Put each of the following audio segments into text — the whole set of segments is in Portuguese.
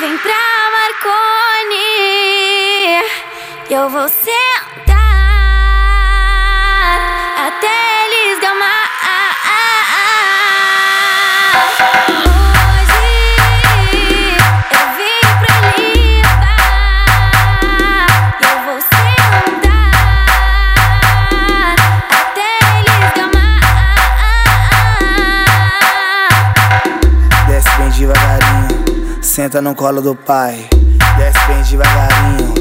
vem pra Marconi. Eu vou sentar senta no colo do pai. Desce bem devagarinho,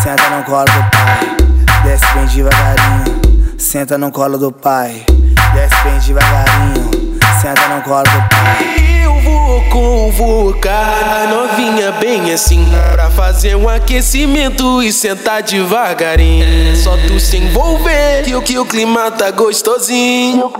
senta no colo do pai. Desce bem devagarinho, senta no colo do pai. Desce bem devagarinho, senta no colo do pai. Eu vou convocar a novinha bem assim Pra fazer um aquecimento e sentar devagarinho Só tu se envolver que o que o clima tá gostosinho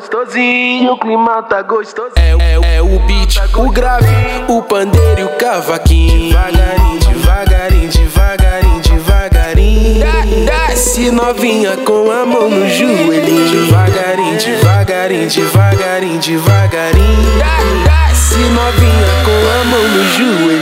gostosinho, o clima tá gostosinho. É, é, é o beat, o grave, o pandeiro e o cavaquinho. Devagarinho, devagarinho, devagarinho, devagarinho. Desce novinha com a mão no joelhinho Devagarinho, devagarinho, devagarinho, devagarinho. Desce novinha com a mão no joelhinho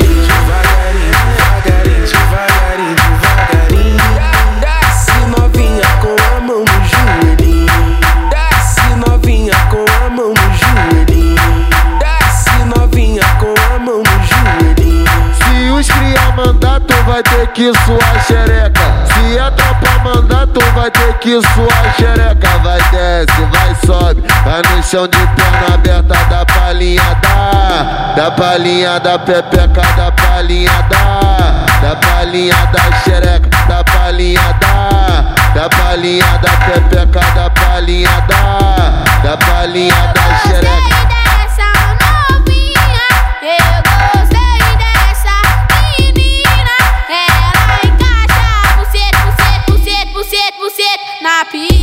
que suar xereca. Se a tropa mandar, tu vai ter que suar xereca. Vai desce, vai sobe, vai no chão de perna aberta, da palhinha da, da palhinha da pepeca, da palhinha da, da palhinha da xereca, da palhinha da, da palhinha da pepeca, da palhinha da, da palhinha da Happy.